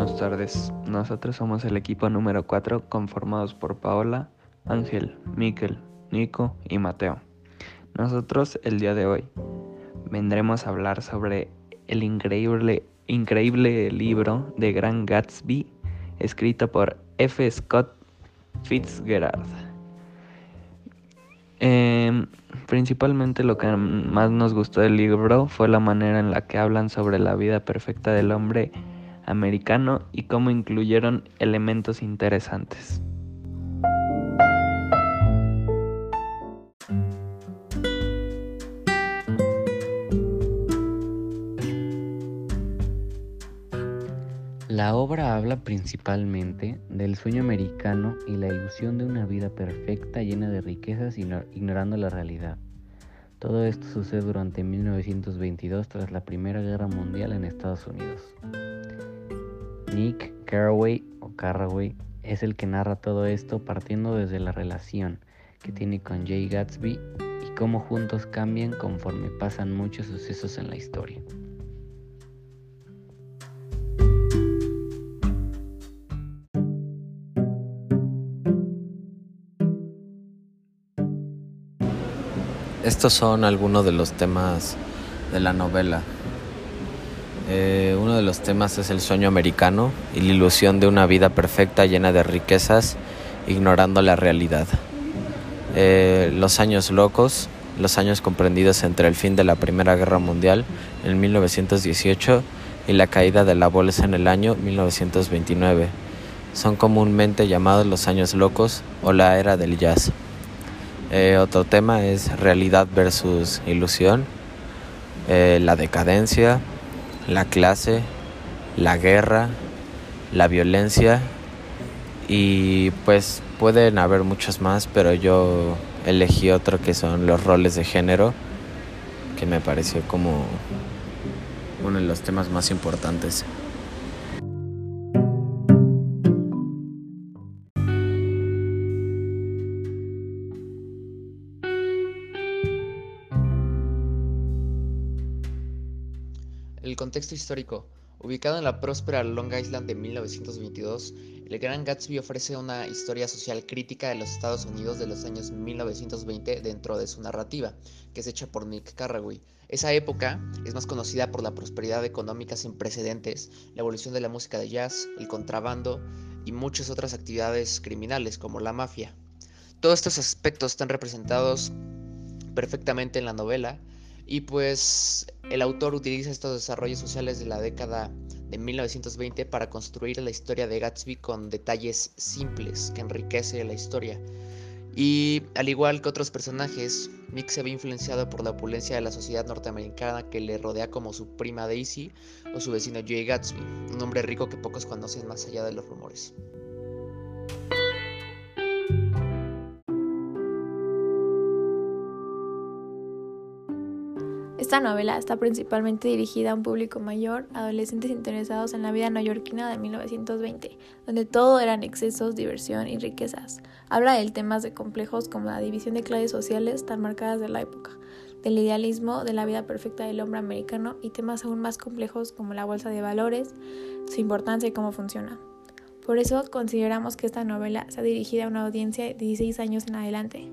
buenas tardes. Nosotros somos el equipo número 4 conformados por Paola, Ángel, Miquel, Nico y Mateo. Nosotros el día de hoy vendremos a hablar sobre el increíble, increíble libro de Gran Gatsby escrito por F. Scott Fitzgerald. Em, principalmente lo que más nos gustó del libro fue la manera en la que hablan sobre la vida perfecta del hombre americano y cómo incluyeron elementos interesantes. La obra habla principalmente del sueño americano y la ilusión de una vida perfecta llena de riquezas ignorando la realidad. Todo esto sucede durante 1922 tras la Primera Guerra Mundial en Estados Unidos. Nick Carraway o Carraway es el que narra todo esto partiendo desde la relación que tiene con Jay Gatsby y cómo juntos cambian conforme pasan muchos sucesos en la historia. Estos son algunos de los temas de la novela. Eh, uno de los temas es el sueño americano y la ilusión de una vida perfecta llena de riquezas, ignorando la realidad. Eh, los años locos, los años comprendidos entre el fin de la Primera Guerra Mundial en 1918 y la caída de la bolsa en el año 1929. Son comúnmente llamados los años locos o la era del jazz. Eh, otro tema es realidad versus ilusión, la decadencia, la clase, la guerra, la violencia y pues pueden haber muchos más, pero yo elegí otro que son los roles de género, que me pareció como uno de los temas más importantes. El contexto histórico. Ubicado en la próspera Long Island de 1922, el Gran Gatsby ofrece una historia social crítica de los Estados Unidos de los años 1920 dentro de su narrativa, que es hecha por Nick Carraway. Esa época es más conocida por la prosperidad económica sin precedentes, la evolución de la música de jazz, el contrabando y muchas otras actividades criminales como la mafia. Todos estos aspectos están representados perfectamente en la novela y pues el autor utiliza estos desarrollos sociales de la década de 1920 para construir la historia de Gatsby con detalles simples que enriquece la historia. Y al igual que otros personajes, Nick se ve influenciado por la opulencia de la sociedad norteamericana que le rodea como su prima Daisy o su vecino Joey Gatsby, un hombre rico que pocos conocen más allá de los rumores. Esta novela está principalmente dirigida a un público mayor, adolescentes interesados en la vida neoyorquina de 1920, donde todo eran excesos, diversión y riquezas. Habla de temas de complejos como la división de clases sociales tan marcadas de la época, del idealismo de la vida perfecta del hombre americano y temas aún más complejos como la bolsa de valores, su importancia y cómo funciona. Por eso consideramos que esta novela está dirigida a una audiencia de 16 años en adelante.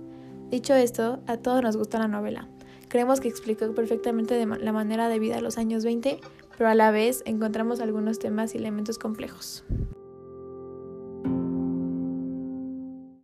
Dicho esto, a todos nos gusta la novela Creemos que explicó perfectamente la manera de vida de los años 20, pero a la vez encontramos algunos temas y elementos complejos.